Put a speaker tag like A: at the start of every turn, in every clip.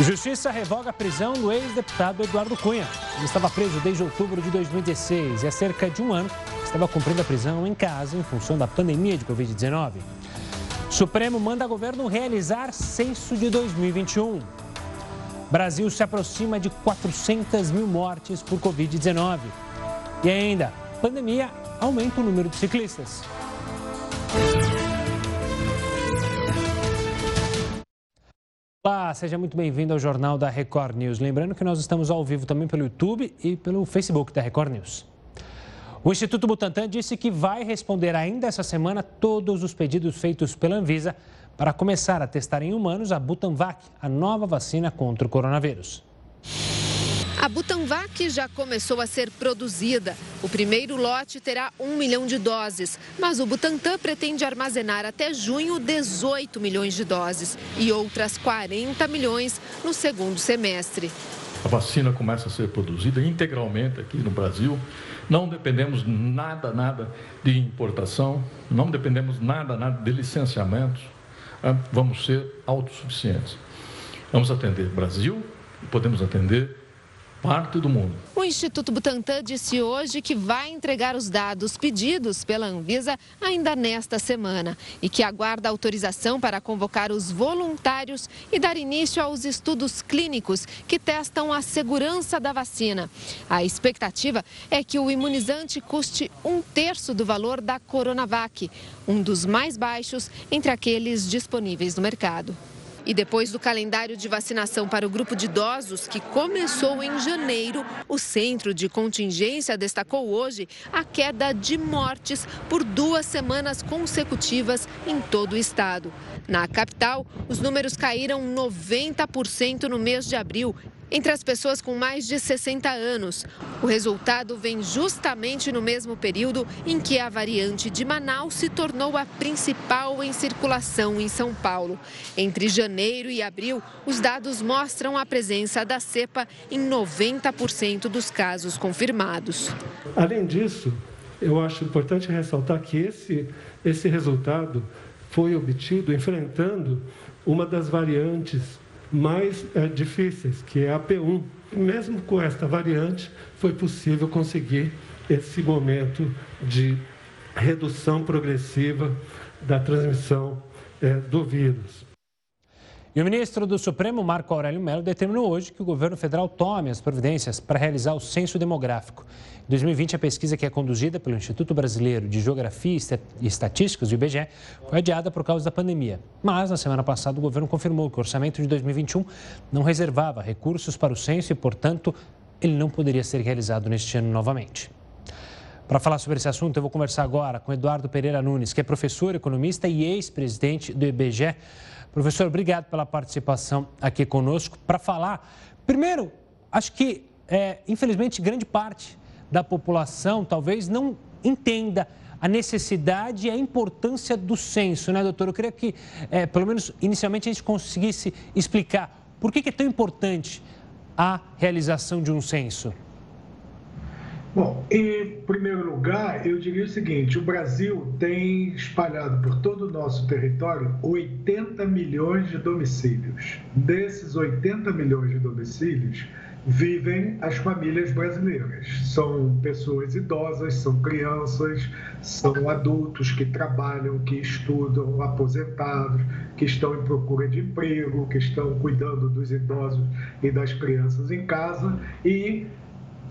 A: Justiça revoga a prisão do ex-deputado Eduardo Cunha. Ele estava preso desde outubro de 2016 e há cerca de um ano estava cumprindo a prisão em casa em função da pandemia de Covid-19. Supremo manda governo realizar censo de 2021. Brasil se aproxima de 400 mil mortes por Covid-19. E ainda, pandemia aumenta o número de ciclistas. Olá, seja muito bem-vindo ao Jornal da Record News. Lembrando que nós estamos ao vivo também pelo YouTube e pelo Facebook da Record News. O Instituto Butantan disse que vai responder ainda essa semana todos os pedidos feitos pela Anvisa para começar a testar em humanos a Butanvac, a nova vacina contra o coronavírus.
B: A Butanvac já começou a ser produzida. O primeiro lote terá um milhão de doses, mas o Butantan pretende armazenar até junho 18 milhões de doses e outras 40 milhões no segundo semestre.
C: A vacina começa a ser produzida integralmente aqui no Brasil. Não dependemos nada, nada de importação, não dependemos nada, nada de licenciamentos. Ah, vamos ser autossuficientes. Vamos atender Brasil podemos atender parte do mundo.
B: O Instituto Butantan disse hoje que vai entregar os dados pedidos pela Anvisa ainda nesta semana e que aguarda autorização para convocar os voluntários e dar início aos estudos clínicos que testam a segurança da vacina. A expectativa é que o imunizante custe um terço do valor da Coronavac, um dos mais baixos entre aqueles disponíveis no mercado. E depois do calendário de vacinação para o grupo de idosos, que começou em janeiro, o Centro de Contingência destacou hoje a queda de mortes por duas semanas consecutivas em todo o estado. Na capital, os números caíram 90% no mês de abril entre as pessoas com mais de 60 anos. O resultado vem justamente no mesmo período em que a variante de Manaus se tornou a principal em circulação em São Paulo. Entre janeiro e abril, os dados mostram a presença da cepa em 90% dos casos confirmados.
D: Além disso, eu acho importante ressaltar que esse, esse resultado foi obtido enfrentando uma das variantes mais é, difíceis, que é a P1. Mesmo com esta variante, foi possível conseguir esse momento de redução progressiva da transmissão é, do vírus.
A: E o ministro do Supremo, Marco Aurélio Mello, determinou hoje que o governo federal tome as providências para realizar o censo demográfico. Em 2020, a pesquisa que é conduzida pelo Instituto Brasileiro de Geografia e Estatísticas, o IBGE, foi adiada por causa da pandemia. Mas, na semana passada, o governo confirmou que o orçamento de 2021 não reservava recursos para o censo e, portanto, ele não poderia ser realizado neste ano novamente. Para falar sobre esse assunto, eu vou conversar agora com Eduardo Pereira Nunes, que é professor, economista e ex-presidente do IBGE. Professor, obrigado pela participação aqui conosco para falar. Primeiro, acho que, é, infelizmente, grande parte da população talvez não entenda a necessidade e a importância do censo, né, doutor? Eu queria que, é, pelo menos inicialmente, a gente conseguisse explicar por que, que é tão importante a realização de um censo.
E: Bom, em primeiro lugar, eu diria o seguinte: o Brasil tem espalhado por todo o nosso território 80 milhões de domicílios. Desses 80 milhões de domicílios, vivem as famílias brasileiras. São pessoas idosas, são crianças, são adultos que trabalham, que estudam, aposentados, que estão em procura de emprego, que estão cuidando dos idosos e das crianças em casa e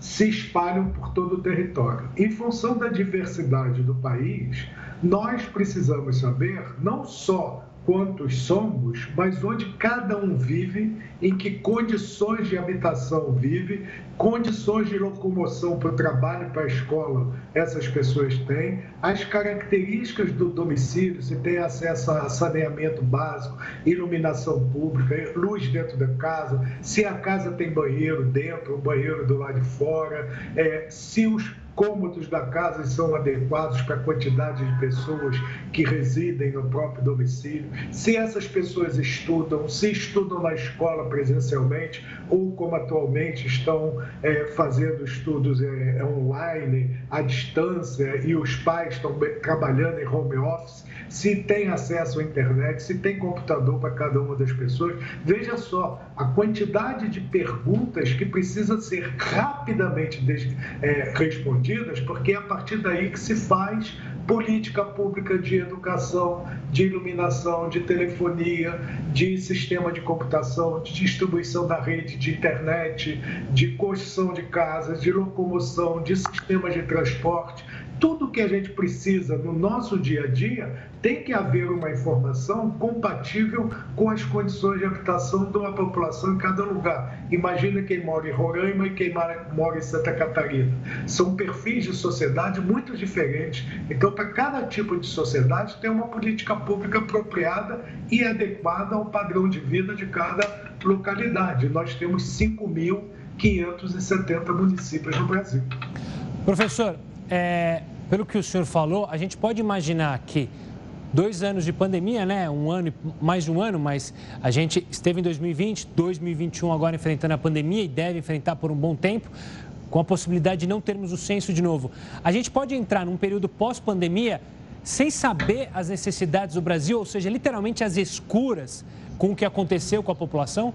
E: se espalham por todo o território. Em função da diversidade do país, nós precisamos saber não só quantos somos, mas onde cada um vive, em que condições de habitação vive, condições de locomoção para o trabalho, para a escola essas pessoas têm, as características do domicílio, se tem acesso a saneamento básico, iluminação pública, luz dentro da casa, se a casa tem banheiro dentro, banheiro do lado de fora, é, se os cômodos da casa são adequados para a quantidade de pessoas que residem no próprio domicílio, se essas pessoas estudam, se estudam na escola presencialmente ou como atualmente estão é, fazendo estudos é, online, à distância, e os pais estão trabalhando em home office, se tem acesso à internet, se tem computador para cada uma das pessoas. Veja só a quantidade de perguntas que precisa ser rapidamente é, respondidas, porque é a partir daí que se faz política pública de educação, de iluminação, de telefonia, de sistema de computação, de distribuição da rede de internet, de construção de casas, de locomoção, de sistemas de transporte tudo que a gente precisa no nosso dia a dia, tem que haver uma informação compatível com as condições de habitação uma população em cada lugar. Imagina quem mora em Roraima e quem mora em Santa Catarina. São perfis de sociedade muito diferentes. Então, para cada tipo de sociedade, tem uma política pública apropriada e adequada ao padrão de vida de cada localidade. Nós temos 5.570 municípios no Brasil.
A: Professor, é, pelo que o senhor falou, a gente pode imaginar que dois anos de pandemia, né? Um ano, mais de um ano, mas a gente esteve em 2020, 2021 agora enfrentando a pandemia e deve enfrentar por um bom tempo, com a possibilidade de não termos o censo de novo. A gente pode entrar num período pós-pandemia sem saber as necessidades do Brasil, ou seja, literalmente as escuras com o que aconteceu com a população?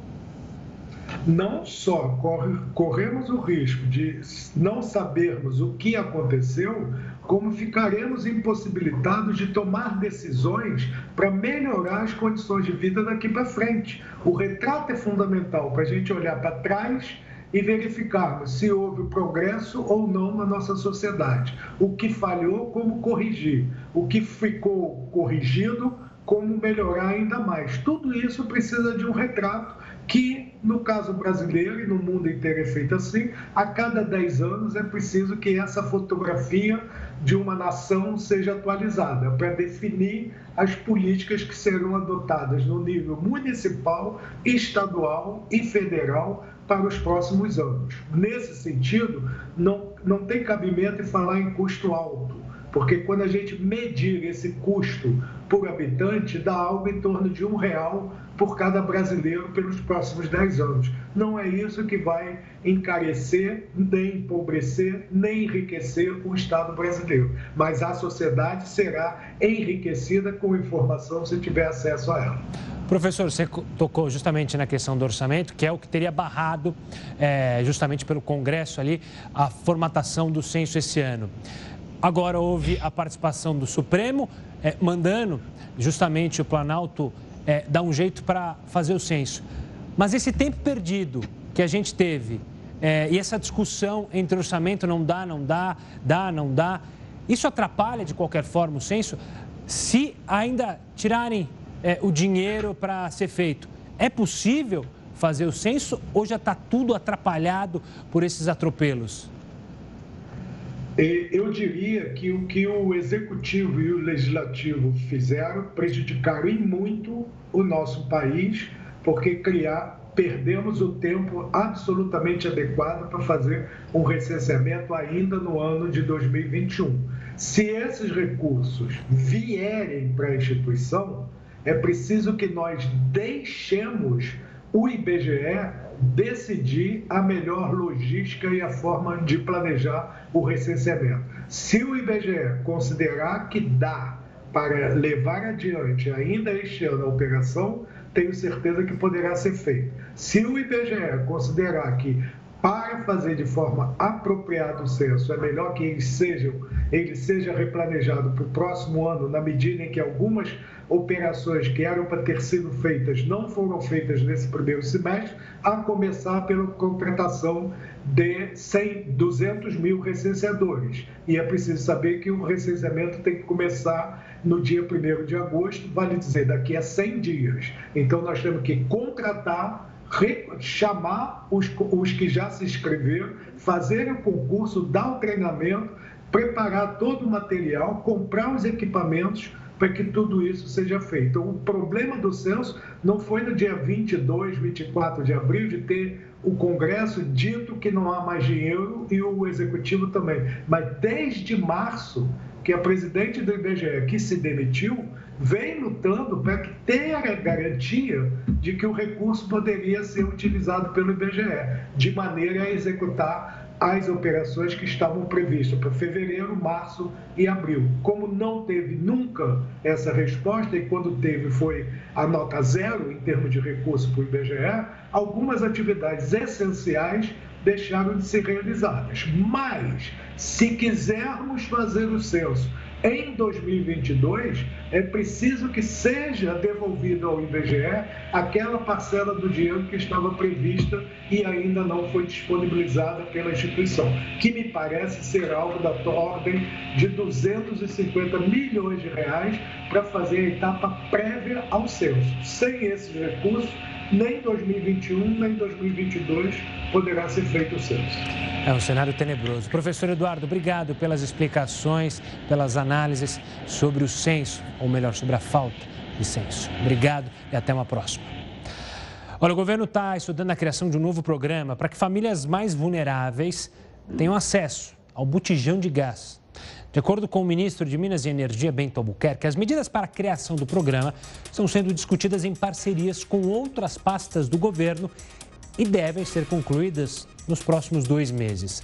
E: não só corre, corremos o risco de não sabermos o que aconteceu, como ficaremos impossibilitados de tomar decisões para melhorar as condições de vida daqui para frente. O retrato é fundamental para a gente olhar para trás e verificarmos se houve progresso ou não na nossa sociedade. O que falhou, como corrigir. O que ficou corrigido, como melhorar ainda mais. Tudo isso precisa de um retrato que, no caso brasileiro e no mundo inteiro é feito assim, a cada 10 anos é preciso que essa fotografia de uma nação seja atualizada para definir as políticas que serão adotadas no nível municipal, estadual e federal para os próximos anos. Nesse sentido, não, não tem cabimento em falar em custo alto porque quando a gente medir esse custo por habitante, dá algo em torno de um real por cada brasileiro pelos próximos 10 anos. Não é isso que vai encarecer, nem empobrecer, nem enriquecer o Estado brasileiro. Mas a sociedade será enriquecida com informação se tiver acesso a ela.
A: Professor, você tocou justamente na questão do orçamento, que é o que teria barrado, é, justamente pelo Congresso ali, a formatação do censo esse ano. Agora houve a participação do Supremo, é, mandando justamente o Planalto é, dar um jeito para fazer o censo. Mas esse tempo perdido que a gente teve é, e essa discussão entre orçamento não dá, não dá, dá, não dá, isso atrapalha de qualquer forma o censo? Se ainda tirarem é, o dinheiro para ser feito, é possível fazer o censo ou já está tudo atrapalhado por esses atropelos?
E: Eu diria que o que o executivo e o legislativo fizeram prejudicaram muito o nosso país, porque criar perdemos o tempo absolutamente adequado para fazer um recenseamento ainda no ano de 2021. Se esses recursos vierem para a instituição, é preciso que nós deixemos o IBGE decidir a melhor logística e a forma de planejar o recenseamento. Se o IBGE considerar que dá para levar adiante ainda este ano a operação, tenho certeza que poderá ser feito. Se o IBGE considerar que para fazer de forma apropriada o censo, é melhor que ele seja, replanejado para o próximo ano, na medida em que algumas operações que eram para ter sido feitas não foram feitas nesse primeiro semestre, a começar pela contratação de 100, 200 mil recenseadores. E é preciso saber que o recenseamento tem que começar no dia 1 de agosto, vale dizer, daqui a 100 dias. Então, nós temos que contratar chamar os, os que já se inscreveram, fazer o concurso, dar o treinamento, preparar todo o material, comprar os equipamentos para que tudo isso seja feito. Então, o problema do censo não foi no dia 22, 24 de abril de ter o Congresso dito que não há mais dinheiro e o Executivo também, mas desde março que a presidente do IBGE, que se demitiu, vem lutando para ter a garantia de que o recurso poderia ser utilizado pelo IBGE, de maneira a executar as operações que estavam previstas para fevereiro, março e abril. Como não teve nunca essa resposta, e quando teve foi a nota zero em termos de recurso para o IBGE, algumas atividades essenciais deixaram de ser realizadas. Mas, se quisermos fazer o censo em 2022, é preciso que seja devolvido ao IBGE aquela parcela do dinheiro que estava prevista e ainda não foi disponibilizada pela instituição, que me parece ser algo da ordem de 250 milhões de reais para fazer a etapa prévia ao censo. Sem esses recursos, nem 2021 nem 2022 poderá ser feito o censo.
A: É um cenário tenebroso. Professor Eduardo, obrigado pelas explicações, pelas análises sobre o censo, ou melhor, sobre a falta de censo. Obrigado e até uma próxima. Olha, o governo está estudando a criação de um novo programa para que famílias mais vulneráveis tenham acesso ao botijão de gás. De acordo com o ministro de Minas e Energia, Bento Albuquerque, as medidas para a criação do programa estão sendo discutidas em parcerias com outras pastas do governo e devem ser concluídas nos próximos dois meses.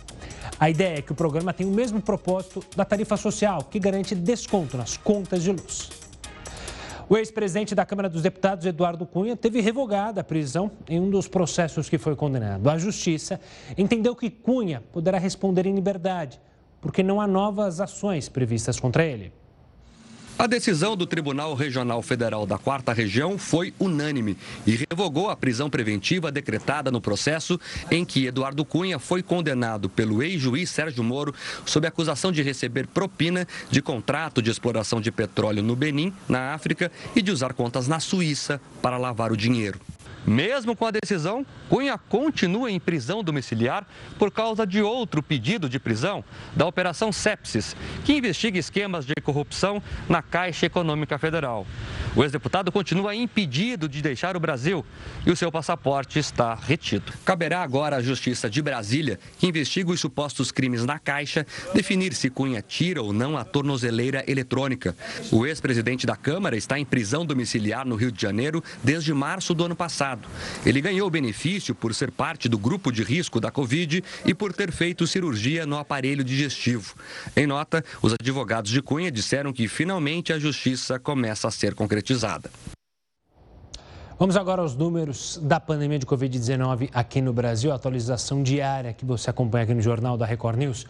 A: A ideia é que o programa tenha o mesmo propósito da tarifa social, que garante desconto nas contas de luz. O ex-presidente da Câmara dos Deputados, Eduardo Cunha, teve revogada a prisão em um dos processos que foi condenado. A Justiça entendeu que Cunha poderá responder em liberdade, porque não há novas ações previstas contra ele.
F: A decisão do Tribunal Regional Federal da Quarta Região foi unânime e revogou a prisão preventiva decretada no processo em que Eduardo Cunha foi condenado pelo ex-juiz Sérgio Moro sob acusação de receber propina de contrato de exploração de petróleo no Benin, na África, e de usar contas na Suíça para lavar o dinheiro. Mesmo com a decisão, Cunha continua em prisão domiciliar por causa de outro pedido de prisão da Operação Sepsis, que investiga esquemas de corrupção na Caixa Econômica Federal. O ex-deputado continua impedido de deixar o Brasil e o seu passaporte está retido. Caberá agora à Justiça de Brasília, que investiga os supostos crimes na Caixa, definir se Cunha tira ou não a tornozeleira eletrônica. O ex-presidente da Câmara está em prisão domiciliar no Rio de Janeiro desde março do ano passado. Ele ganhou benefício por ser parte do grupo de risco da Covid e por ter feito cirurgia no aparelho digestivo. Em nota, os advogados de Cunha disseram que finalmente a justiça começa a ser concretizada.
A: Vamos agora aos números da pandemia de Covid-19 aqui no Brasil, a atualização diária que você acompanha aqui no Jornal da Record News.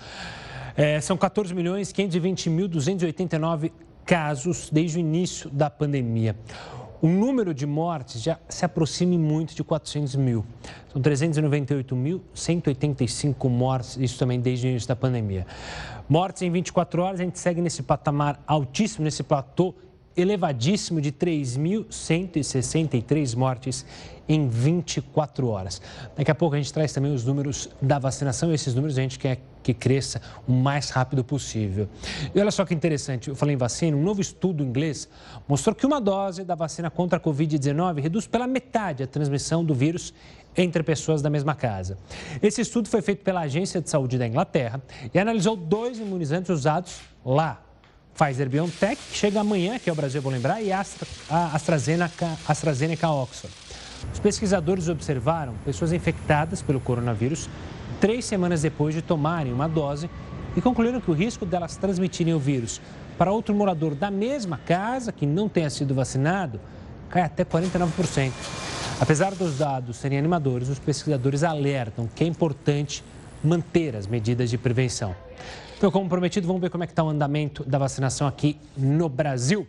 A: É, são 14 milhões 520 mil 289 casos desde o início da pandemia o número de mortes já se aproxime muito de 400 mil. São 398.185 mortes, isso também desde o início da pandemia. Mortes em 24 horas, a gente segue nesse patamar altíssimo, nesse platô elevadíssimo de 3.163 mortes em 24 horas. Daqui a pouco a gente traz também os números da vacinação e esses números a gente quer que cresça o mais rápido possível. E olha só que interessante, eu falei em vacina, um novo estudo inglês mostrou que uma dose da vacina contra a Covid-19 reduz pela metade a transmissão do vírus entre pessoas da mesma casa. Esse estudo foi feito pela Agência de Saúde da Inglaterra e analisou dois imunizantes usados lá. Pfizer BioNTech, que chega amanhã aqui ao Brasil, vou lembrar, e a AstraZeneca, AstraZeneca Oxford. Os pesquisadores observaram pessoas infectadas pelo coronavírus três semanas depois de tomarem uma dose e concluíram que o risco delas transmitirem o vírus para outro morador da mesma casa que não tenha sido vacinado cai até 49%. Apesar dos dados serem animadores, os pesquisadores alertam que é importante manter as medidas de prevenção. Então, como prometido, vamos ver como é que está o andamento da vacinação aqui no Brasil.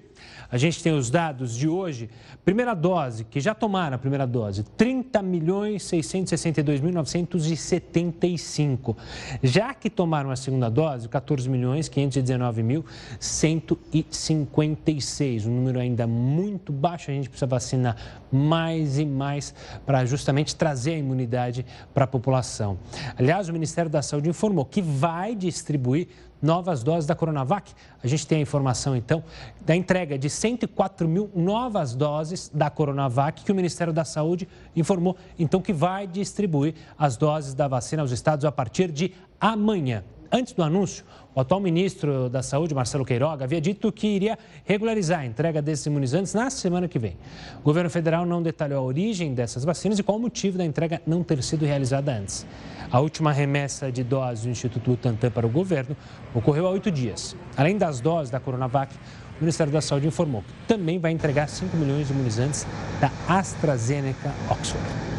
A: A gente tem os dados de hoje. Primeira dose, que já tomaram a primeira dose, 30 milhões 662 mil 975. Já que tomaram a segunda dose, 14 milhões 519 mil 156. Um número ainda muito baixo, a gente precisa vacinar mais e mais para justamente trazer a imunidade para a população. Aliás, o Ministério da Saúde informou que vai distribuir novas doses da Coronavac. A gente tem a informação, então, da entrega de 104 mil novas doses da Coronavac, que o Ministério da Saúde informou, então, que vai distribuir as doses da vacina aos estados a partir de amanhã. Antes do anúncio, o atual ministro da Saúde, Marcelo Queiroga, havia dito que iria regularizar a entrega desses imunizantes na semana que vem. O governo federal não detalhou a origem dessas vacinas e qual o motivo da entrega não ter sido realizada antes. A última remessa de doses do Instituto Butantan para o governo ocorreu há oito dias. Além das doses da Coronavac, o Ministério da Saúde informou que também vai entregar 5 milhões de imunizantes da AstraZeneca Oxford.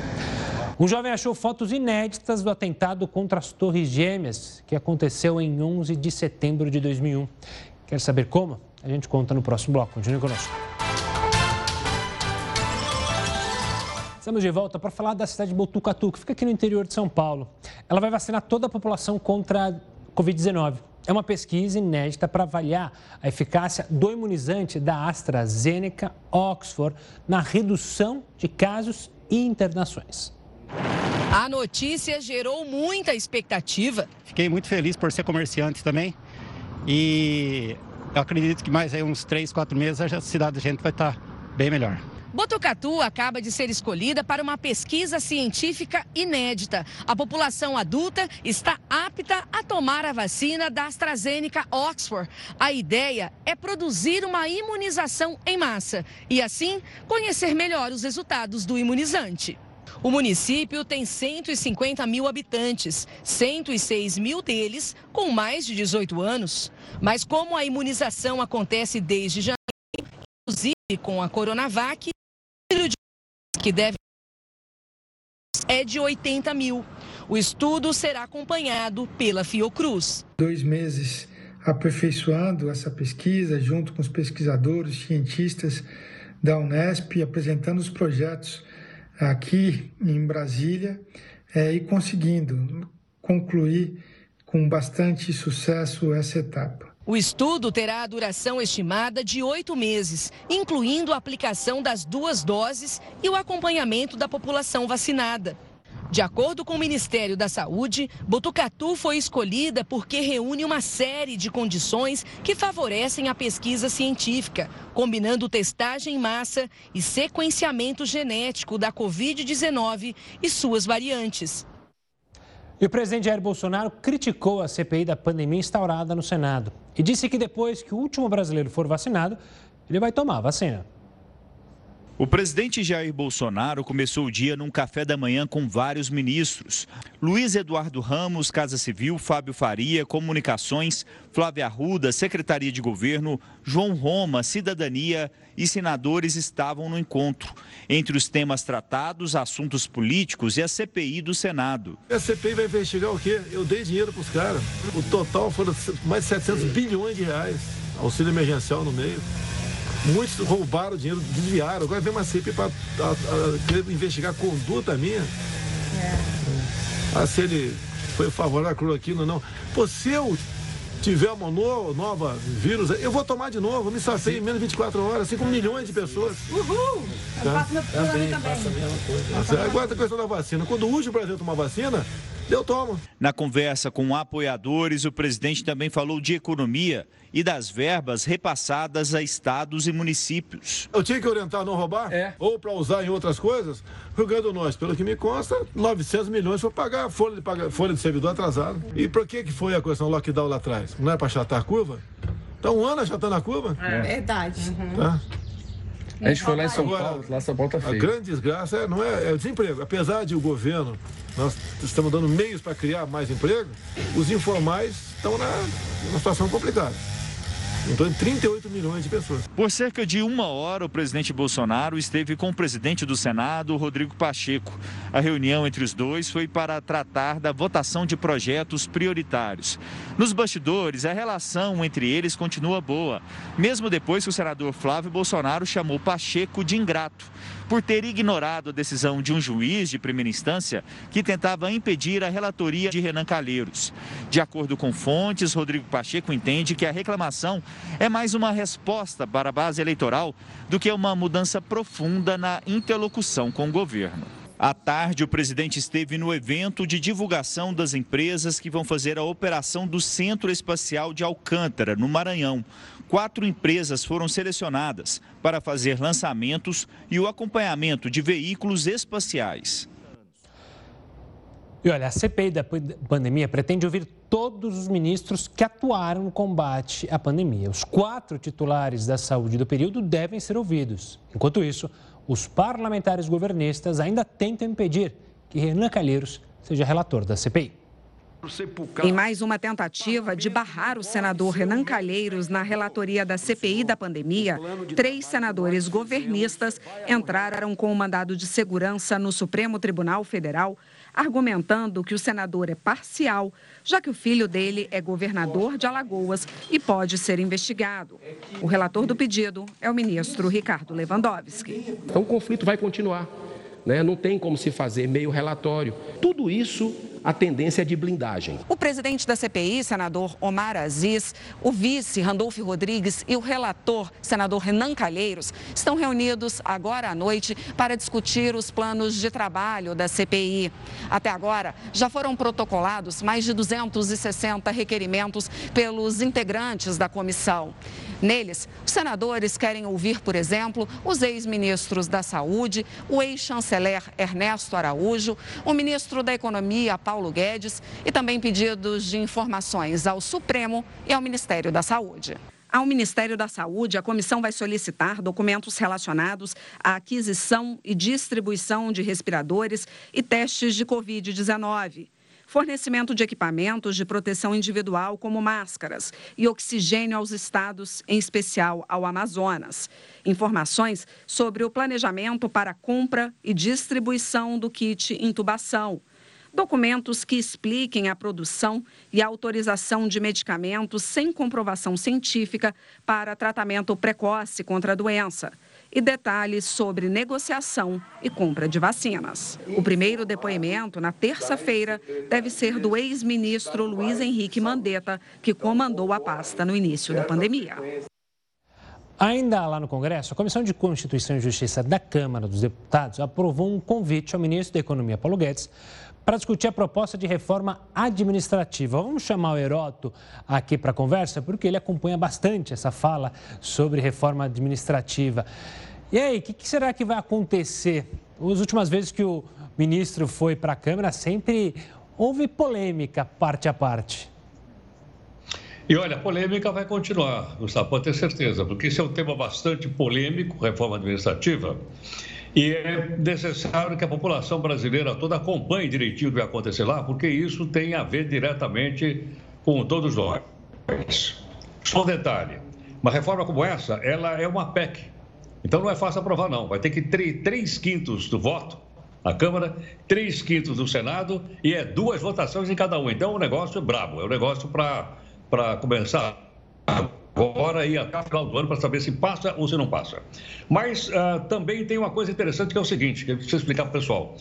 A: Um jovem achou fotos inéditas do atentado contra as Torres Gêmeas, que aconteceu em 11 de setembro de 2001. Quer saber como? A gente conta no próximo bloco. Continue conosco. Estamos de volta para falar da cidade de Botucatu, que fica aqui no interior de São Paulo. Ela vai vacinar toda a população contra a Covid-19. É uma pesquisa inédita para avaliar a eficácia do imunizante da AstraZeneca Oxford na redução de casos e internações.
G: A notícia gerou muita expectativa.
H: Fiquei muito feliz por ser comerciante também. E eu acredito que mais aí uns três, quatro meses a cidade da gente vai estar bem melhor.
G: Botucatu acaba de ser escolhida para uma pesquisa científica inédita. A população adulta está apta a tomar a vacina da AstraZeneca Oxford. A ideia é produzir uma imunização em massa e, assim, conhecer melhor os resultados do imunizante. O município tem 150 mil habitantes, 106 mil deles com mais de 18 anos. Mas como a imunização acontece desde janeiro, inclusive com a Coronavac, que deve é de 80 mil. O estudo será acompanhado pela Fiocruz.
I: Dois meses aperfeiçoando essa pesquisa, junto com os pesquisadores, cientistas da Unesp, apresentando os projetos aqui em Brasília é, e conseguindo concluir com bastante sucesso essa etapa.
G: O estudo terá a duração estimada de oito meses, incluindo a aplicação das duas doses e o acompanhamento da população vacinada. De acordo com o Ministério da Saúde, Botucatu foi escolhida porque reúne uma série de condições que favorecem a pesquisa científica, combinando testagem em massa e sequenciamento genético da Covid-19 e suas variantes.
A: E o presidente Jair Bolsonaro criticou a CPI da pandemia instaurada no Senado e disse que depois que o último brasileiro for vacinado, ele vai tomar a vacina.
J: O presidente Jair Bolsonaro começou o dia num café da manhã com vários ministros. Luiz Eduardo Ramos, Casa Civil, Fábio Faria, Comunicações, Flávia Arruda, Secretaria de Governo, João Roma, Cidadania e senadores estavam no encontro. Entre os temas tratados, assuntos políticos e a CPI do Senado.
K: A CPI vai investigar o quê? Eu dei dinheiro para os caras. O total foram mais de 700 bilhões de reais. Auxílio emergencial no meio. Muitos roubaram dinheiro, desviaram. Agora vem uma CPI para investigar a conduta minha. É. Ah, se ele foi favorável à cloroquina ou não. Pô, se eu tiver uma no, nova vírus, eu vou tomar de novo, me safei em menos de 24 horas, assim como milhões de pessoas.
G: Uhul!
K: Tá? Eu faço meu também, também. Faço a mesma coisa. Agora a questão da vacina. Quando urge o Brasil tomar vacina, eu tomo.
J: Na conversa com apoiadores, o presidente também falou de economia e das verbas repassadas a estados e municípios.
K: Eu tinha que orientar a não roubar? É. Ou para usar em outras coisas? Rio Grande do Norte, pelo que me consta, 900 milhões para pagar folha de, pagar, folha de servidor atrasado. E por que, que foi a questão lockdown lá atrás? Não é para achatar a curva? Então, um ano achatando a curva?
G: É. Verdade.
K: Uhum. Tá?
L: A gente foi lá em São Agora, Paulo, lá em São Paulo tá feio.
K: A grande desgraça é, não é, é o desemprego. Apesar de o governo, nós estamos dando meios para criar mais emprego, os informais estão na, numa situação complicada. Então, 38 milhões de pessoas.
J: Por cerca de uma hora, o presidente Bolsonaro esteve com o presidente do Senado, Rodrigo Pacheco. A reunião entre os dois foi para tratar da votação de projetos prioritários. Nos bastidores, a relação entre eles continua boa, mesmo depois que o senador Flávio Bolsonaro chamou Pacheco de ingrato por ter ignorado a decisão de um juiz de primeira instância que tentava impedir a relatoria de Renan Calheiros. De acordo com fontes, Rodrigo Pacheco entende que a reclamação é mais uma resposta para a base eleitoral do que uma mudança profunda na interlocução com o governo. À tarde, o presidente esteve no evento de divulgação das empresas que vão fazer a operação do Centro Espacial de Alcântara, no Maranhão quatro empresas foram selecionadas para fazer lançamentos e o acompanhamento de veículos espaciais.
A: E olha, a CPI da pandemia pretende ouvir todos os ministros que atuaram no combate à pandemia. Os quatro titulares da saúde do período devem ser ouvidos. Enquanto isso, os parlamentares governistas ainda tentam impedir que Renan Calheiros seja relator da CPI.
M: Em mais uma tentativa de barrar o senador Renan Calheiros na relatoria da CPI da pandemia, três senadores governistas entraram com o um mandado de segurança no Supremo Tribunal Federal argumentando que o senador é parcial, já que o filho dele é governador de Alagoas e pode ser investigado. O relator do pedido é o ministro Ricardo Lewandowski.
N: Então o conflito vai continuar. Né? Não tem como se fazer meio relatório. Tudo isso a tendência é de blindagem.
M: O presidente da CPI, senador Omar Aziz, o vice Randolfo Rodrigues e o relator, senador Renan Calheiros, estão reunidos agora à noite para discutir os planos de trabalho da CPI. Até agora, já foram protocolados mais de 260 requerimentos pelos integrantes da comissão. Neles, os senadores querem ouvir, por exemplo, os ex-ministros da Saúde, o ex-chanceler Ernesto Araújo, o ministro da Economia, Paulo Guedes, e também pedidos de informações ao Supremo e ao Ministério da Saúde. Ao Ministério da Saúde, a comissão vai solicitar documentos relacionados à aquisição e distribuição de respiradores e testes de Covid-19 fornecimento de equipamentos de proteção individual, como máscaras, e oxigênio aos estados, em especial ao Amazonas. Informações sobre o planejamento para compra e distribuição do kit intubação. Documentos que expliquem a produção e a autorização de medicamentos sem comprovação científica para tratamento precoce contra a doença e detalhes sobre negociação e compra de vacinas. O primeiro depoimento, na terça-feira, deve ser do ex-ministro Luiz Henrique Mandetta, que comandou a pasta no início da pandemia.
A: Ainda lá no Congresso, a Comissão de Constituição e Justiça da Câmara dos Deputados aprovou um convite ao ministro da Economia, Paulo Guedes, para discutir a proposta de reforma administrativa. Vamos chamar o Heroto aqui para a conversa, porque ele acompanha bastante essa fala sobre reforma administrativa. E aí, o que, que, será que vai acontecer? As últimas vezes que o ministro foi para a Câmara, sempre houve polêmica parte a parte.
O: E olha, a polêmica vai continuar, Gustavo, pode ter certeza, porque isso é um tema bastante polêmico, reforma administrativa, e é necessário que a população brasileira toda acompanhe direitinho o que vai acontecer lá, porque isso tem a ver diretamente com todos nós. Só um detalhe, uma reforma como essa, ela é uma PEC, então não é fácil aprovar, não. Vai ter que ter três quintos do voto na Câmara, três quintos do Senado e é duas votações em cada um. Então o negócio é brabo, é um negócio para começar agora e até o final do ano para saber se passa ou se não passa. Mas uh, também tem uma coisa interessante que é o seguinte, que eu preciso explicar para o pessoal.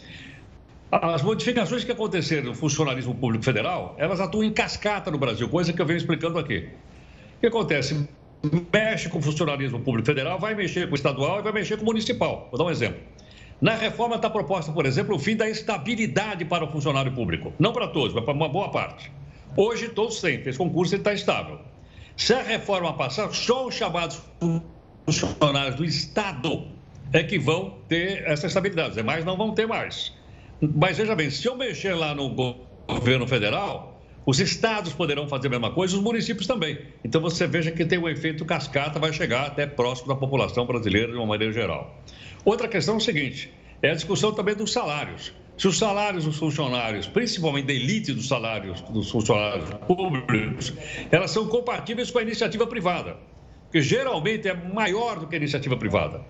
O: As modificações que aconteceram no funcionalismo público federal, elas atuam em cascata no Brasil, coisa que eu venho explicando aqui. O que acontece? mexe com o funcionalismo público federal, vai mexer com o estadual e vai mexer com o municipal. Vou dar um exemplo. Na reforma está proposta, por exemplo, o fim da estabilidade para o funcionário público. Não para todos, mas para uma boa parte. Hoje todos têm, fez concurso e está estável. Se a reforma passar, só os chamados funcionários do Estado é que vão ter essa estabilidade. Demais não vão ter mais. Mas veja bem, se eu mexer lá no governo federal, os estados poderão fazer a mesma coisa, os municípios também. Então você veja que tem um efeito cascata, vai chegar até próximo da população brasileira de uma maneira geral. Outra questão é o seguinte: é a discussão também dos salários. Se os salários dos funcionários, principalmente da elite dos salários dos funcionários públicos, elas são compatíveis com a iniciativa privada, que geralmente é maior do que a iniciativa privada.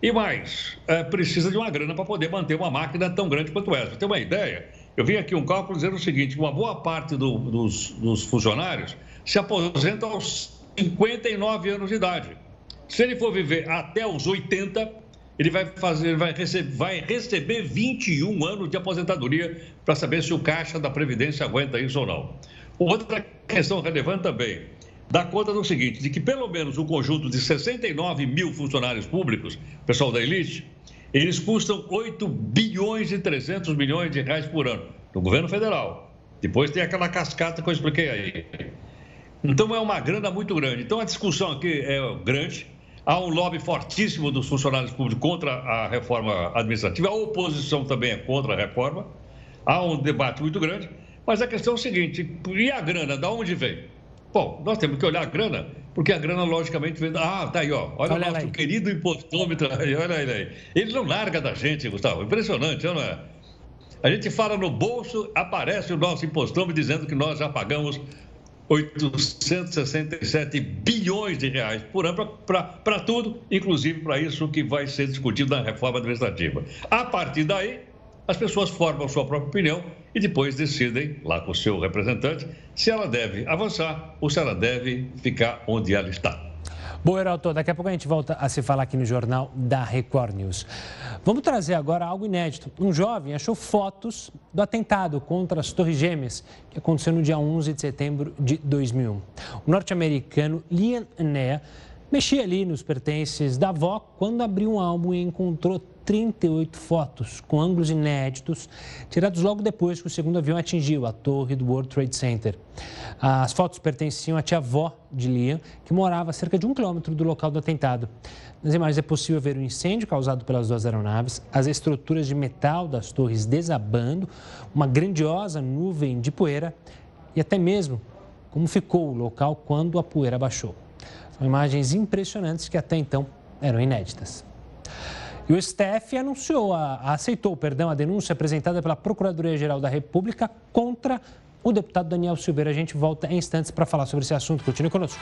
O: E mais, é, precisa de uma grana para poder manter uma máquina tão grande quanto essa. Tem uma ideia? Eu vi aqui um cálculo dizendo o seguinte: uma boa parte do, dos, dos funcionários se aposenta aos 59 anos de idade. Se ele for viver até os 80, ele vai, fazer, vai, receber, vai receber 21 anos de aposentadoria para saber se o caixa da Previdência aguenta isso ou não. Outra questão relevante também, dá conta do seguinte, de que pelo menos o um conjunto de 69 mil funcionários públicos, pessoal da elite, eles custam 8 bilhões e 300 milhões de reais por ano no governo federal. Depois tem aquela cascata que eu expliquei aí. Então é uma grana muito grande. Então a discussão aqui é grande. Há um lobby fortíssimo dos funcionários públicos contra a reforma administrativa. A oposição também é contra a reforma. há um debate muito grande, mas a questão é o seguinte: e a grana, da onde vem? Bom, nós temos que olhar a grana, porque a grana, logicamente, vem. Ah, tá aí, ó. Olha, olha o nosso aí. querido impostômetro aí, olha ele aí. Ele não larga da gente, Gustavo. Impressionante, não é? A gente fala no bolso, aparece o nosso impostômetro dizendo que nós já pagamos 867 bilhões de reais por ano para tudo, inclusive para isso que vai ser discutido na reforma administrativa. A partir daí, as pessoas formam sua própria opinião e depois decidem, lá com o seu representante, se ela deve avançar ou se ela deve ficar onde ela está.
A: Boa, Heraldo, daqui a pouco a gente volta a se falar aqui no jornal da Record News. Vamos trazer agora algo inédito. Um jovem achou fotos do atentado contra as Torres Gêmeas, que aconteceu no dia 11 de setembro de 2001. O norte-americano Liam Nea mexia ali nos pertences da avó quando abriu um álbum e encontrou 38 fotos com ângulos inéditos, tirados logo depois que o segundo avião atingiu a torre do World Trade Center. As fotos pertenciam à tia-avó de Liam, que morava a cerca de um quilômetro do local do atentado. Nas imagens é possível ver o incêndio causado pelas duas aeronaves, as estruturas de metal das torres desabando, uma grandiosa nuvem de poeira e até mesmo como ficou o local quando a poeira baixou. Imagens impressionantes que até então eram inéditas. E o STF anunciou, a, aceitou, perdão, a denúncia apresentada pela Procuradoria-Geral da República contra o deputado Daniel Silveira. A gente volta em instantes para falar sobre esse assunto. Continue conosco.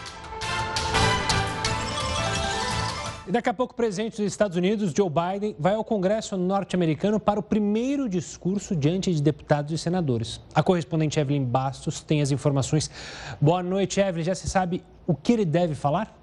A: E daqui a pouco, o presidente dos Estados Unidos, Joe Biden, vai ao Congresso norte-americano para o primeiro discurso diante de deputados e senadores. A correspondente Evelyn Bastos tem as informações. Boa noite, Evelyn. Já se sabe o que ele deve falar?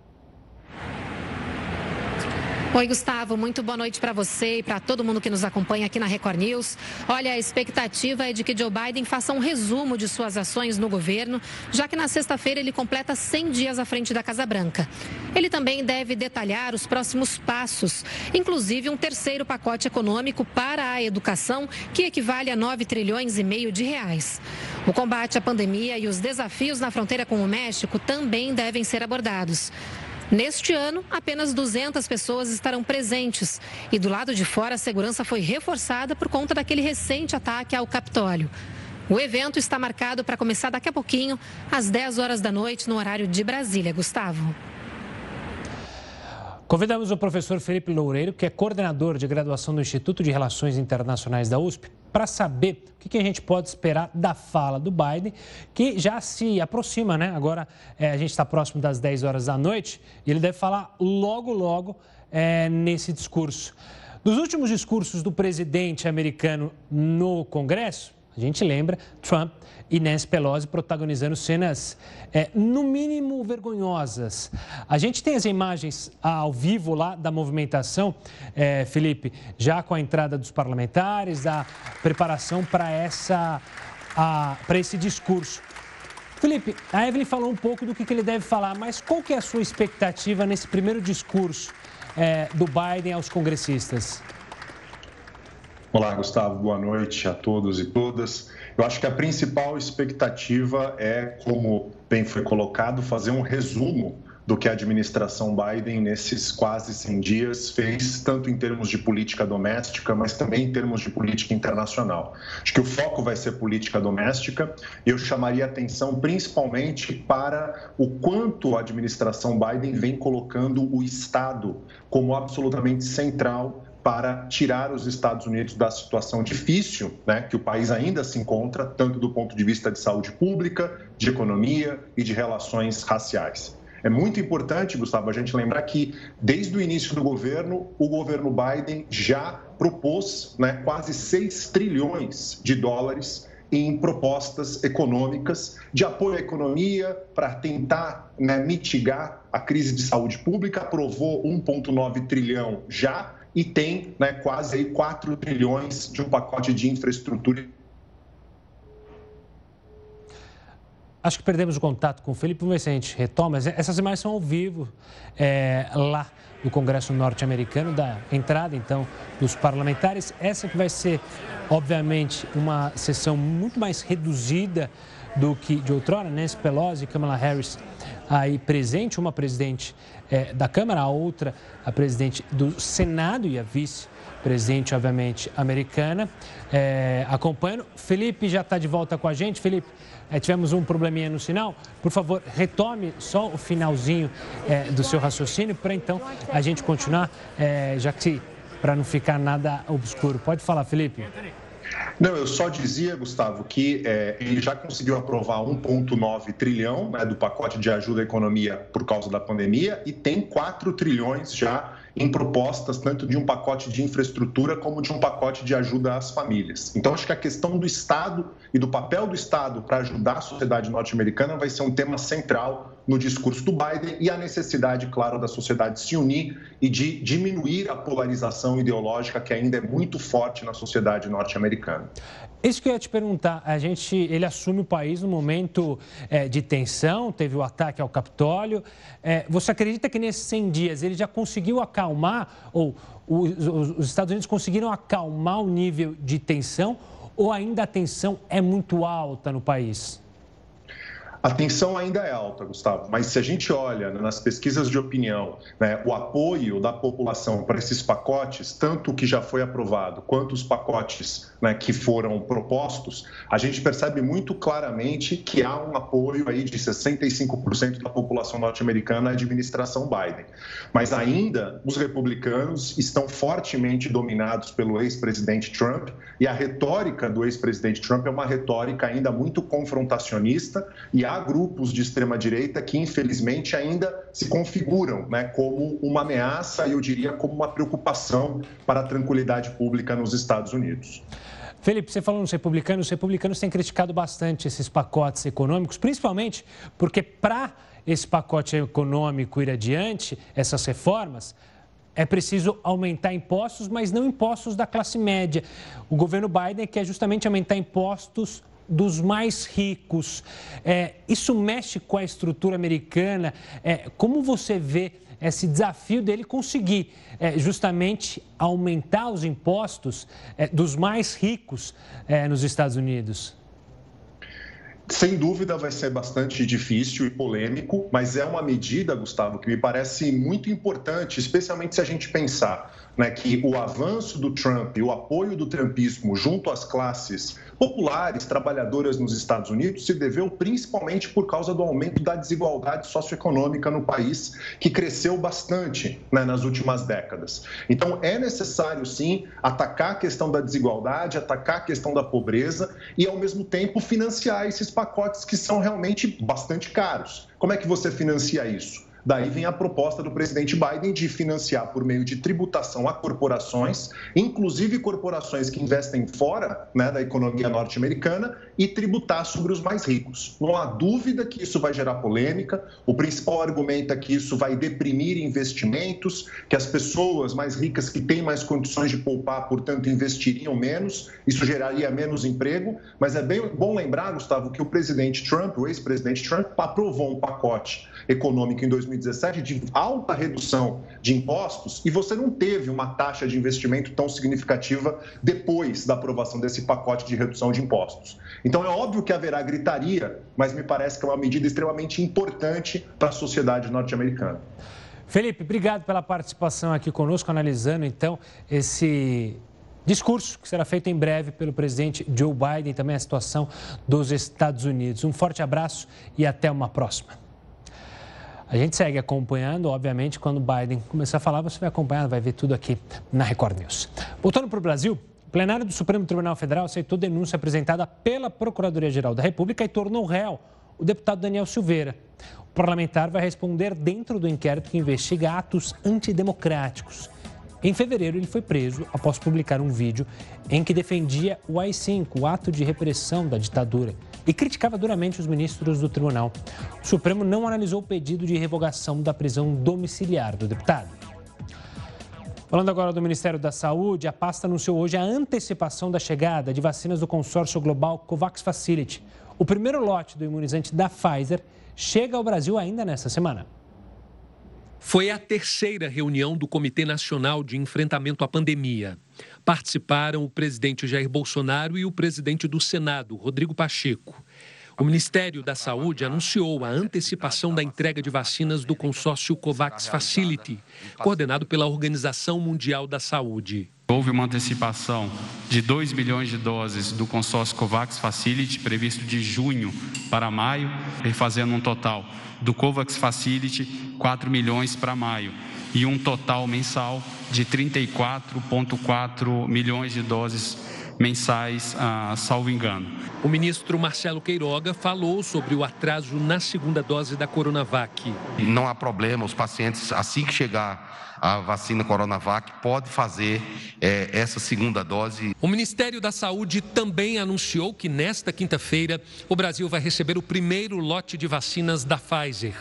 P: Oi, Gustavo, muito boa noite para você e para todo mundo que nos acompanha aqui na Record News. Olha, a expectativa é de que Joe Biden faça um resumo de suas ações no governo, já que na sexta-feira ele completa 100 dias à frente da Casa Branca. Ele também deve detalhar os próximos passos, inclusive um terceiro pacote econômico para a educação, que equivale a 9 trilhões e meio de reais. O combate à pandemia e os desafios na fronteira com o México também devem ser abordados. Neste ano, apenas 200 pessoas estarão presentes e do lado de fora a segurança foi reforçada por conta daquele recente ataque ao Capitólio. O evento está marcado para começar daqui a pouquinho, às 10 horas da noite, no horário de Brasília. Gustavo.
A: Convidamos o professor Felipe Loureiro, que é coordenador de graduação do Instituto de Relações Internacionais da USP, para saber o que a gente pode esperar da fala do Biden, que já se aproxima, né? Agora é, a gente está próximo das 10 horas da noite e ele deve falar logo, logo é, nesse discurso. Nos últimos discursos do presidente americano no Congresso, a gente lembra Trump e Nancy Pelosi protagonizando cenas, é, no mínimo, vergonhosas. A gente tem as imagens ao vivo lá da movimentação, é, Felipe, já com a entrada dos parlamentares, a preparação para essa, para esse discurso. Felipe, a Evelyn falou um pouco do que, que ele deve falar, mas qual que é a sua expectativa nesse primeiro discurso é, do Biden aos congressistas?
Q: Olá, Gustavo, boa noite a todos e todas. Eu acho que a principal expectativa é, como bem foi colocado, fazer um resumo do que a administração Biden, nesses quase 100 dias, fez, tanto em termos de política doméstica, mas também em termos de política internacional. Acho que o foco vai ser política doméstica e eu chamaria atenção principalmente para o quanto a administração Biden vem colocando o Estado como absolutamente central para tirar os Estados Unidos da situação difícil né, que o país ainda se encontra, tanto do ponto de vista de saúde pública, de economia e de relações raciais. É muito importante, Gustavo, a gente lembrar que desde o início do governo, o governo Biden já propôs né, quase 6 trilhões de dólares em propostas econômicas de apoio à economia para tentar né, mitigar a crise de saúde pública, aprovou 1,9 trilhão já e tem né, quase aí 4 trilhões de um pacote de infraestrutura.
A: Acho que perdemos o contato com o Felipe, vamos ver se a gente retoma. Essas imagens são ao vivo é, lá no Congresso norte-americano, da entrada, então, dos parlamentares. Essa que vai ser, obviamente, uma sessão muito mais reduzida do que de outrora, Nancy Pelosi e Kamala Harris aí presente, uma presidente é, da Câmara, a outra a presidente do Senado e a vice-presidente, obviamente, americana, é, acompanhando. Felipe já está de volta com a gente. Felipe, é, tivemos um probleminha no sinal. Por favor, retome só o finalzinho é, do seu raciocínio para então a gente continuar, é, já que para não ficar nada obscuro. Pode falar, Felipe.
Q: Não, eu só dizia, Gustavo, que é, ele já conseguiu aprovar 1,9 trilhão né, do pacote de ajuda à economia por causa da pandemia e tem 4 trilhões já em propostas tanto de um pacote de infraestrutura como de um pacote de ajuda às famílias. Então, acho que a questão do Estado e do papel do Estado para ajudar a sociedade norte-americana vai ser um tema central no discurso do Biden e a necessidade, claro, da sociedade se unir e de diminuir a polarização ideológica que ainda é muito forte na sociedade norte-americana.
A: Isso que eu ia te perguntar, a gente, ele assume o país no momento é, de tensão, teve o ataque ao Capitólio. É, você acredita que nesses 100 dias ele já conseguiu acalmar, ou os, os Estados Unidos conseguiram acalmar o nível de tensão, ou ainda a tensão é muito alta no país?
Q: A tensão ainda é alta, Gustavo, mas se a gente olha nas pesquisas de opinião né, o apoio da população para esses pacotes, tanto o que já foi aprovado quanto os pacotes né, que foram propostos, a gente percebe muito claramente que há um apoio aí de 65% da população norte-americana à administração Biden. Mas ainda os republicanos estão fortemente dominados pelo ex-presidente Trump e a retórica do ex-presidente Trump é uma retórica ainda muito confrontacionista e há grupos de extrema-direita que, infelizmente, ainda se configuram né, como uma ameaça e, eu diria, como uma preocupação para a tranquilidade pública nos Estados Unidos.
A: Felipe, você falou nos republicanos, os republicanos têm criticado bastante esses pacotes econômicos, principalmente porque para esse pacote econômico ir adiante, essas reformas, é preciso aumentar impostos, mas não impostos da classe média. O governo Biden quer justamente aumentar impostos dos mais ricos. É, isso mexe com a estrutura americana. É, como você vê esse desafio dele conseguir é, justamente aumentar os impostos é, dos mais ricos é, nos Estados Unidos?
Q: Sem dúvida vai ser bastante difícil e polêmico, mas é uma medida, Gustavo, que me parece muito importante, especialmente se a gente pensar né, que o avanço do Trump e o apoio do trumpismo junto às classes populares, trabalhadoras nos Estados Unidos, se deveu principalmente por causa do aumento da desigualdade socioeconômica no país, que cresceu bastante né, nas últimas décadas. Então, é necessário, sim, atacar a questão da desigualdade, atacar a questão da pobreza e, ao mesmo tempo, financiar esses pacotes que são realmente bastante caros. Como é que você financia isso? Daí vem a proposta do presidente Biden de financiar por meio de tributação a corporações, inclusive corporações que investem fora né, da economia norte-americana, e tributar sobre os mais ricos. Não há dúvida que isso vai gerar polêmica. O principal argumento é que isso vai deprimir investimentos, que as pessoas mais ricas que têm mais condições de poupar, portanto, investiriam menos, isso geraria menos emprego. Mas é bem bom lembrar, Gustavo, que o presidente Trump, o ex-presidente Trump, aprovou um pacote econômico em 2017 de alta redução de impostos e você não teve uma taxa de investimento tão significativa depois da aprovação desse pacote de redução de impostos. Então é óbvio que haverá gritaria, mas me parece que é uma medida extremamente importante para a sociedade norte-americana.
A: Felipe, obrigado pela participação aqui conosco, analisando então esse discurso que será feito em breve pelo presidente Joe Biden e também a situação dos Estados Unidos. Um forte abraço e até uma próxima. A gente segue acompanhando, obviamente, quando o Biden começar a falar, você vai acompanhar, vai ver tudo aqui na Record News. Voltando para o Brasil, o plenário do Supremo Tribunal Federal aceitou denúncia apresentada pela Procuradoria-Geral da República e tornou réu o deputado Daniel Silveira. O parlamentar vai responder dentro do inquérito que investiga atos antidemocráticos. Em fevereiro, ele foi preso após publicar um vídeo em que defendia o AI-5, o ato de repressão da ditadura, e criticava duramente os ministros do tribunal. O Supremo não analisou o pedido de revogação da prisão domiciliar do deputado. Falando agora do Ministério da Saúde, a pasta anunciou hoje a antecipação da chegada de vacinas do consórcio global COVAX Facility. O primeiro lote do imunizante da Pfizer chega ao Brasil ainda nesta semana.
R: Foi a terceira reunião do Comitê Nacional de Enfrentamento à Pandemia. Participaram o presidente Jair Bolsonaro e o presidente do Senado, Rodrigo Pacheco. O Ministério da Saúde anunciou a antecipação da entrega de vacinas do consórcio COVAX Facility, coordenado pela Organização Mundial da Saúde.
S: Houve uma antecipação de 2 milhões de doses do consórcio COVAX Facility, previsto de junho para maio, fazendo um total do COVAX Facility 4 milhões para maio e um total mensal de 34,4 milhões de doses mensais, ah, salvo engano.
R: O ministro Marcelo Queiroga falou sobre o atraso na segunda dose da Coronavac.
T: Não há problema, os pacientes, assim que chegar a vacina Coronavac pode fazer é, essa segunda dose.
R: O Ministério da Saúde também anunciou que nesta quinta-feira o Brasil vai receber o primeiro lote de vacinas da Pfizer.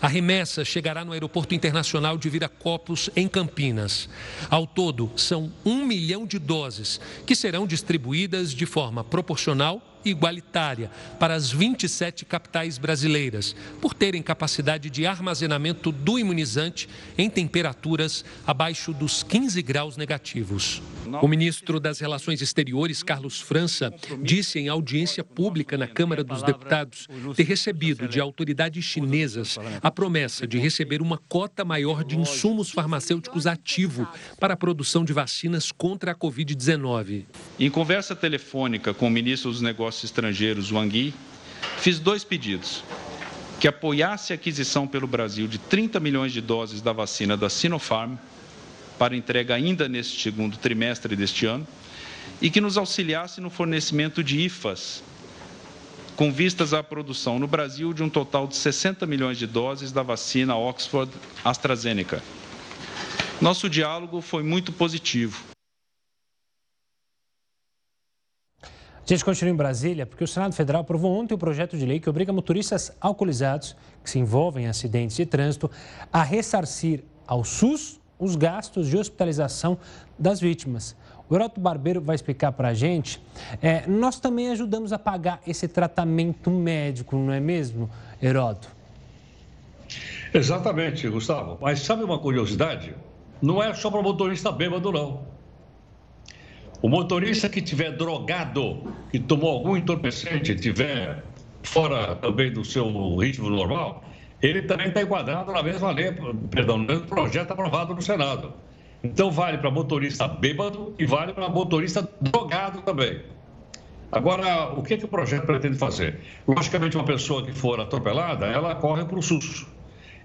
R: A remessa chegará no Aeroporto Internacional de Viracopos, em Campinas. Ao todo, são um milhão de doses que serão distribuídas de forma proporcional igualitária para as 27 capitais brasileiras, por terem capacidade de armazenamento do imunizante em temperaturas abaixo dos 15 graus negativos. O ministro das Relações Exteriores, Carlos França, disse em audiência pública na Câmara dos Deputados ter recebido de autoridades chinesas a promessa de receber uma cota maior de insumos farmacêuticos ativo para a produção de vacinas contra a Covid-19.
S: Em conversa telefônica com o ministro dos Negócios Negócios Estrangeiros, Yi, fiz dois pedidos. Que apoiasse a aquisição pelo Brasil de 30 milhões de doses da vacina da Sinopharm, para entrega ainda neste segundo trimestre deste ano, e que nos auxiliasse no fornecimento de IFAs, com vistas à produção no Brasil de um total de 60 milhões de doses da vacina Oxford AstraZeneca. Nosso diálogo foi muito positivo
A: A gente continua em Brasília porque o Senado Federal aprovou ontem o projeto de lei que obriga motoristas alcoolizados que se envolvem em acidentes de trânsito a ressarcir ao SUS os gastos de hospitalização das vítimas. O Heroto Barbeiro vai explicar para a gente. É, nós também ajudamos a pagar esse tratamento médico, não é mesmo, Heroto?
O: Exatamente, Gustavo. Mas sabe uma curiosidade? Não é só para motorista bêbado, não. O motorista que tiver drogado, que tomou algum entorpecente, tiver fora também do seu ritmo normal, ele também está enquadrado na mesma lei, perdão, no mesmo projeto aprovado no Senado. Então vale para motorista bêbado e vale para motorista drogado também. Agora, o que, que o projeto pretende fazer? Logicamente, uma pessoa que for atropelada, ela corre para o SUS.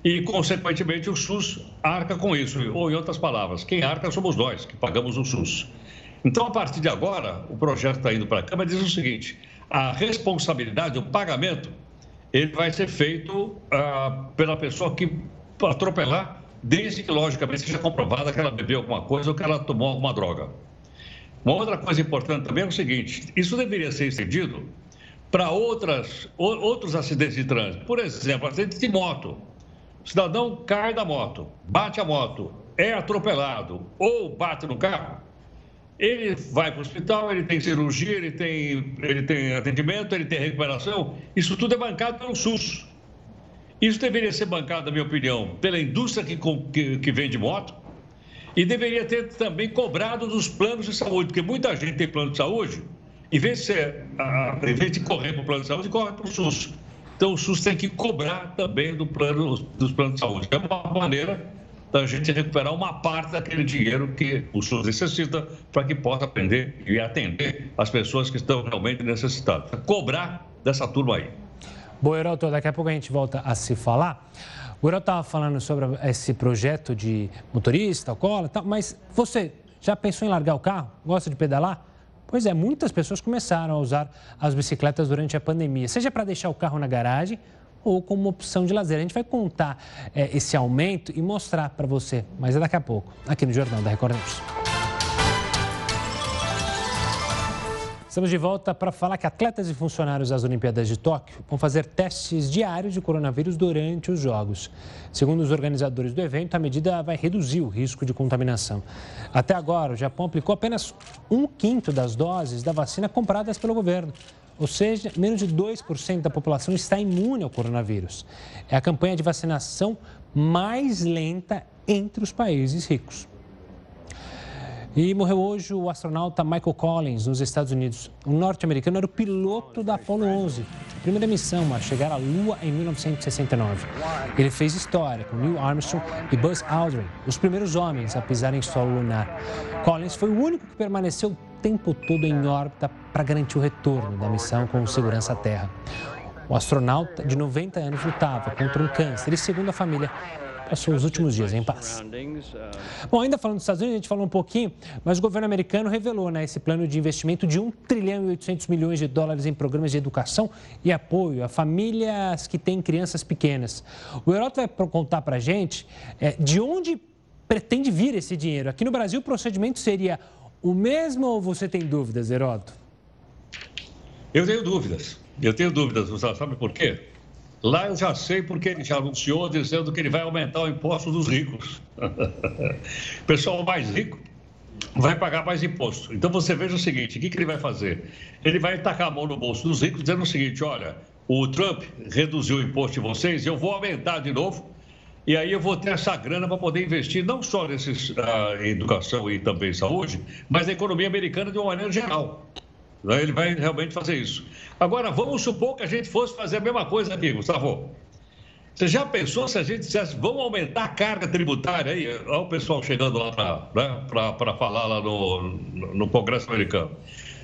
O: E, consequentemente, o SUS arca com isso. Ou, em outras palavras, quem arca somos nós, que pagamos o SUS. Então, a partir de agora, o projeto está indo para a Câmara diz o seguinte: a responsabilidade, o pagamento, ele vai ser feito ah, pela pessoa que atropelar, desde que, logicamente, seja comprovada que ela bebeu alguma coisa ou que ela tomou alguma droga. Uma outra coisa importante também é o seguinte: isso deveria ser estendido para outras, outros acidentes de trânsito. Por exemplo, acidente de moto. O cidadão cai da moto, bate a moto, é atropelado ou bate no carro ele vai para o hospital, ele tem cirurgia, ele tem, ele tem atendimento, ele tem recuperação. Isso tudo é bancado pelo SUS. Isso deveria ser bancado, na minha opinião, pela indústria que, que, que vende moto e deveria ter também cobrado dos planos de saúde, porque muita gente tem plano de saúde, em vez de, ser, em vez de correr para o plano de saúde, corre para o SUS. Então, o SUS tem que cobrar também do plano, dos planos de saúde. É uma maneira da gente recuperar uma parte daquele dinheiro que o SUS necessita para que possa atender e atender as pessoas que estão realmente necessitadas. Cobrar dessa turma aí.
A: Bom, Heraldo, daqui a pouco a gente volta a se falar. O Heraldo estava falando sobre esse projeto de motorista, alcoólatra, mas você já pensou em largar o carro? Gosta de pedalar? Pois é, muitas pessoas começaram a usar as bicicletas durante a pandemia, seja para deixar o carro na garagem ou como opção de lazer. A gente vai contar é, esse aumento e mostrar para você, mas é daqui a pouco, aqui no Jornal da Record News. Estamos de volta para falar que atletas e funcionários das Olimpíadas de Tóquio vão fazer testes diários de coronavírus durante os Jogos. Segundo os organizadores do evento, a medida vai reduzir o risco de contaminação. Até agora, o Japão aplicou apenas um quinto das doses da vacina compradas pelo governo. Ou seja, menos de 2% da população está imune ao coronavírus. É a campanha de vacinação mais lenta entre os países ricos. E morreu hoje o astronauta Michael Collins, nos Estados Unidos. O norte-americano era o piloto da Apollo 11, a primeira missão a chegar à Lua em 1969. Ele fez história com Neil Armstrong e Buzz Aldrin, os primeiros homens a pisar em solo lunar. Collins foi o único que permaneceu tempo todo em órbita para garantir o retorno da missão com segurança à Terra. O astronauta de 90 anos lutava contra um câncer e, segundo a família, passou os últimos dias em paz. Bom, ainda falando dos Estados Unidos, a gente falou um pouquinho, mas o governo americano revelou né, esse plano de investimento de 1 trilhão e 800 milhões de dólares em programas de educação e apoio a famílias que têm crianças pequenas. O Heroto vai contar para a gente é, de onde pretende vir esse dinheiro. Aqui no Brasil, o procedimento seria o mesmo ou você tem dúvidas, Heroto?
O: Eu tenho dúvidas. Eu tenho dúvidas, sabe por quê? Lá eu já sei porque ele já anunciou dizendo que ele vai aumentar o imposto dos ricos. o pessoal mais rico vai pagar mais imposto. Então você veja o seguinte: o que, que ele vai fazer? Ele vai tacar a mão no bolso dos ricos dizendo o seguinte: olha, o Trump reduziu o imposto de vocês, eu vou aumentar de novo. E aí eu vou ter essa grana para poder investir não só nesses, uh, em educação e também saúde, mas na economia americana de uma maneira geral. Ele vai realmente fazer isso. Agora, vamos supor que a gente fosse fazer a mesma coisa aqui, Gustavo. Você já pensou se a gente dissesse, vamos aumentar a carga tributária aí? Olha o pessoal chegando lá para né, falar lá no, no Congresso americano.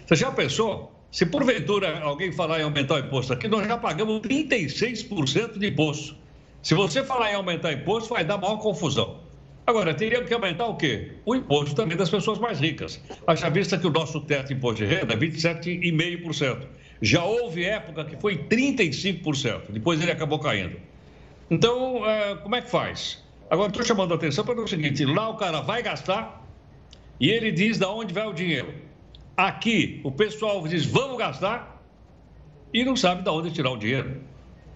O: Você já pensou? Se porventura alguém falar em aumentar o imposto aqui, nós já pagamos 36% de imposto. Se você falar em aumentar imposto, vai dar maior confusão. Agora, teríamos que aumentar o quê? O imposto também das pessoas mais ricas. Haja vista que o nosso teto de imposto de renda é 27,5%. Já houve época que foi 35%, depois ele acabou caindo. Então, é, como é que faz? Agora, estou chamando a atenção para o seguinte: lá o cara vai gastar e ele diz de onde vai o dinheiro. Aqui, o pessoal diz vamos gastar e não sabe de onde tirar o dinheiro.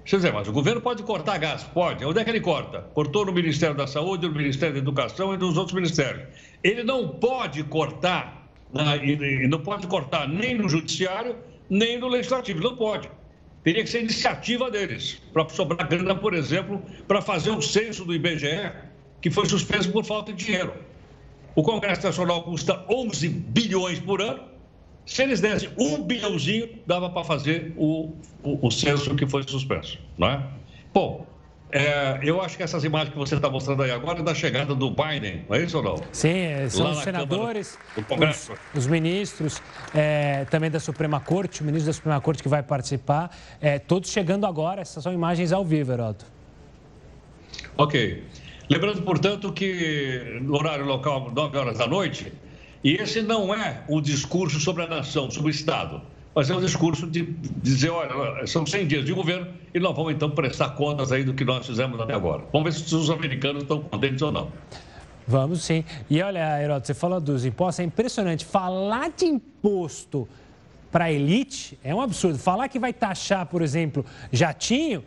O: Quer dizer, mas o governo pode cortar gás? Pode. Onde é que ele corta? Cortou no Ministério da Saúde, no Ministério da Educação e nos outros ministérios. Ele não pode cortar, não pode cortar nem no Judiciário, nem no Legislativo. Não pode. Teria que ser iniciativa deles, para sobrar grana, por exemplo, para fazer o censo do IBGE, que foi suspenso por falta de dinheiro. O Congresso Nacional custa 11 bilhões por ano, se eles dessem um bilhãozinho, dava para fazer o, o, o, censo que foi suspenso, não é? Bom, é, eu acho que essas imagens que você está mostrando aí agora é da chegada do Biden, não é isso ou não?
A: Sim, é, são Lá os senadores, os, os, ministros, é, também da Suprema Corte, o ministro da Suprema Corte que vai participar, é, todos chegando agora, essas são imagens ao vivo, Heroto.
O: Ok. Lembrando, portanto, que no horário local, 9 horas da noite, e esse não é um discurso sobre a nação, sobre o Estado, mas é um discurso de dizer, olha, são 100 dias de governo e nós vamos então prestar contas aí do que nós fizemos até agora. Vamos ver se os americanos estão contentes ou não.
A: Vamos sim. E olha, Heródoto, você fala dos impostos, é impressionante. Falar de imposto para elite é um absurdo. Falar que vai taxar, por exemplo, jatinho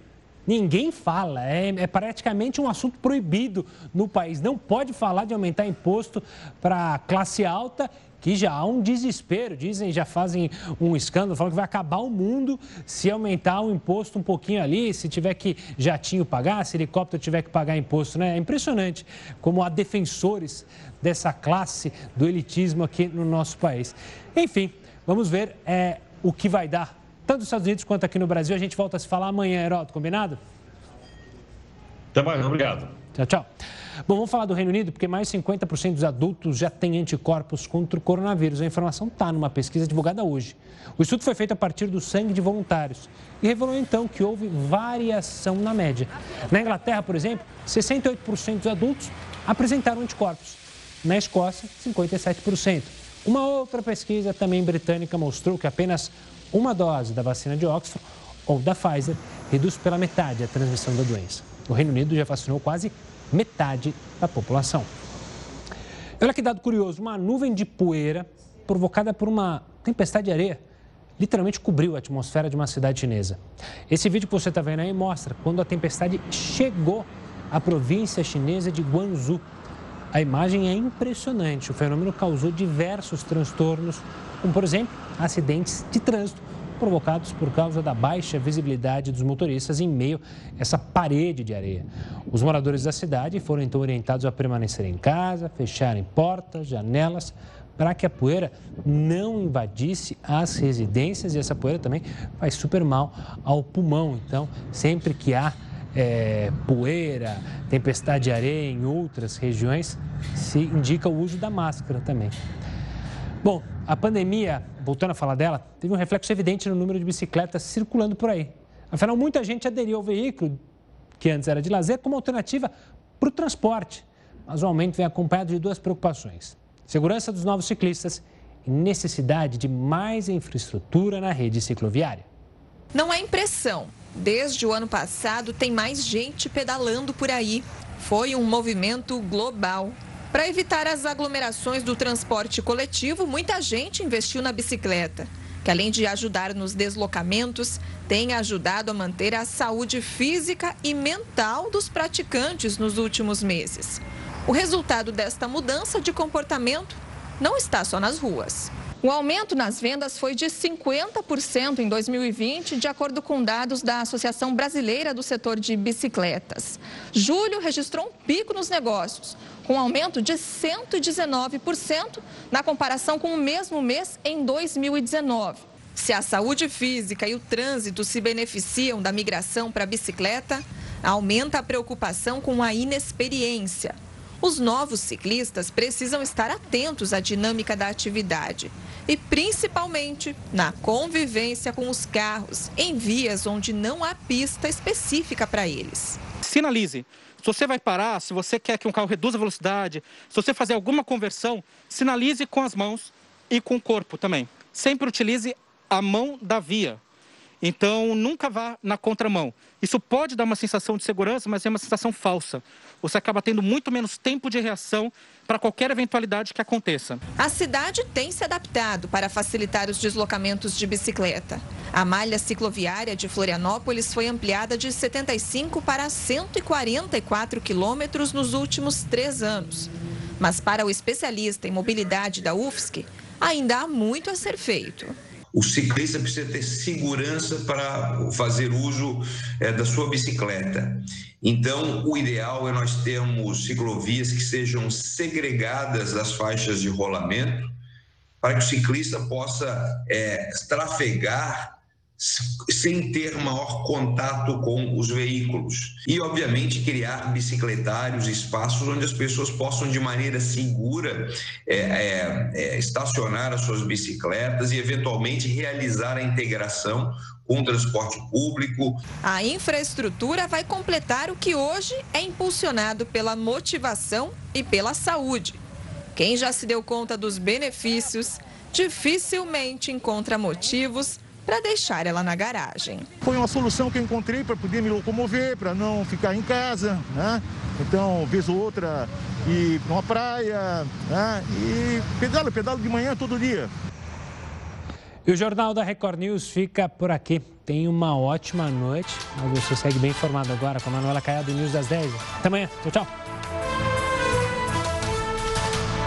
A: Ninguém fala, é, é, praticamente um assunto proibido no país. Não pode falar de aumentar imposto para classe alta, que já há um desespero. Dizem, já fazem um escândalo, falam que vai acabar o mundo se aumentar o imposto um pouquinho ali, se tiver que jatinho pagar, se helicóptero tiver que pagar imposto. Né? É impressionante como há defensores dessa classe do elitismo aqui no nosso país. Enfim, vamos ver é, o que vai dar tanto nos Estados Unidos quanto aqui no Brasil. A gente volta a se falar amanhã, Heroto, combinado?
O: Até mais, obrigado.
A: Tchau, tchau. Bom, vamos falar do Reino Unido, porque mais de 50% dos adultos já têm anticorpos contra o coronavírus. A informação está numa pesquisa divulgada hoje. O estudo foi feito a partir do sangue de voluntários e revelou então que houve variação na média. Na Inglaterra, por exemplo, 68% dos adultos apresentaram anticorpos. Na Escócia, 57%. Uma outra pesquisa também britânica mostrou que apenas uma dose da vacina de Oxford ou da Pfizer reduz pela metade a transmissão da doença. O Reino Unido já vacinou quase metade da população. Olha que dado curioso: uma nuvem de poeira provocada por uma tempestade de areia literalmente cobriu a atmosfera de uma cidade chinesa. Esse vídeo que você está vendo aí mostra quando a tempestade chegou à província chinesa de Guangzhou. A imagem é impressionante. O fenômeno causou diversos transtornos, como por exemplo acidentes de trânsito provocados por causa da baixa visibilidade dos motoristas em meio a essa parede de areia. Os moradores da cidade foram então orientados a permanecer em casa, fecharem portas, janelas, para que a poeira não invadisse as residências e essa poeira também faz super mal ao pulmão. Então, sempre que há é, poeira, tempestade de areia em outras regiões, se indica o uso da máscara também. Bom, a pandemia, voltando a falar dela, teve um reflexo evidente no número de bicicletas circulando por aí. Afinal, muita gente aderiu ao veículo, que antes era de lazer, como alternativa para o transporte. Mas o aumento vem acompanhado de duas preocupações: segurança dos novos ciclistas e necessidade de mais infraestrutura na rede cicloviária.
U: Não é impressão. Desde o ano passado, tem mais gente pedalando por aí. Foi um movimento global. Para evitar as aglomerações do transporte coletivo, muita gente investiu na bicicleta, que além de ajudar nos deslocamentos, tem ajudado a manter a saúde física e mental dos praticantes nos últimos meses. O resultado desta mudança de comportamento não está só nas ruas. O aumento nas vendas foi de 50% em 2020, de acordo com dados da Associação Brasileira do Setor de Bicicletas. Julho registrou um pico nos negócios, com um aumento de 119% na comparação com o mesmo mês em 2019. Se a saúde física e o trânsito se beneficiam da migração para a bicicleta, aumenta a preocupação com a inexperiência. Os novos ciclistas precisam estar atentos à dinâmica da atividade e, principalmente, na convivência com os carros em vias onde não há pista específica para eles.
V: Sinalize. Se você vai parar, se você quer que um carro reduza a velocidade, se você fazer alguma conversão, sinalize com as mãos e com o corpo também. Sempre utilize a mão da via. Então, nunca vá na contramão. Isso pode dar uma sensação de segurança, mas é uma sensação falsa. Você acaba tendo muito menos tempo de reação para qualquer eventualidade que aconteça.
U: A cidade tem se adaptado para facilitar os deslocamentos de bicicleta. A malha cicloviária de Florianópolis foi ampliada de 75 para 144 quilômetros nos últimos três anos. Mas para o especialista em mobilidade da UFSC, ainda há muito a ser feito
W: o ciclista precisa ter segurança para fazer uso é, da sua bicicleta. Então, o ideal é nós termos ciclovias que sejam segregadas das faixas de rolamento, para que o ciclista possa é, trafegar sem ter maior contato com os veículos. E, obviamente, criar bicicletários, espaços onde as pessoas possam, de maneira segura, é, é, é, estacionar as suas bicicletas e, eventualmente, realizar a integração com o transporte público.
U: A infraestrutura vai completar o que hoje é impulsionado pela motivação e pela saúde. Quem já se deu conta dos benefícios dificilmente encontra motivos para deixar ela na garagem.
X: Foi uma solução que eu encontrei para poder me locomover, para não ficar em casa, né? Então, vez ou outra, ir para uma praia, né? E pedalo, pedalo de manhã todo dia.
A: E o Jornal da Record News fica por aqui. Tenha uma ótima noite. Você segue bem informado agora com a Manuela Caiado News das 10. Até amanhã. Tchau, tchau.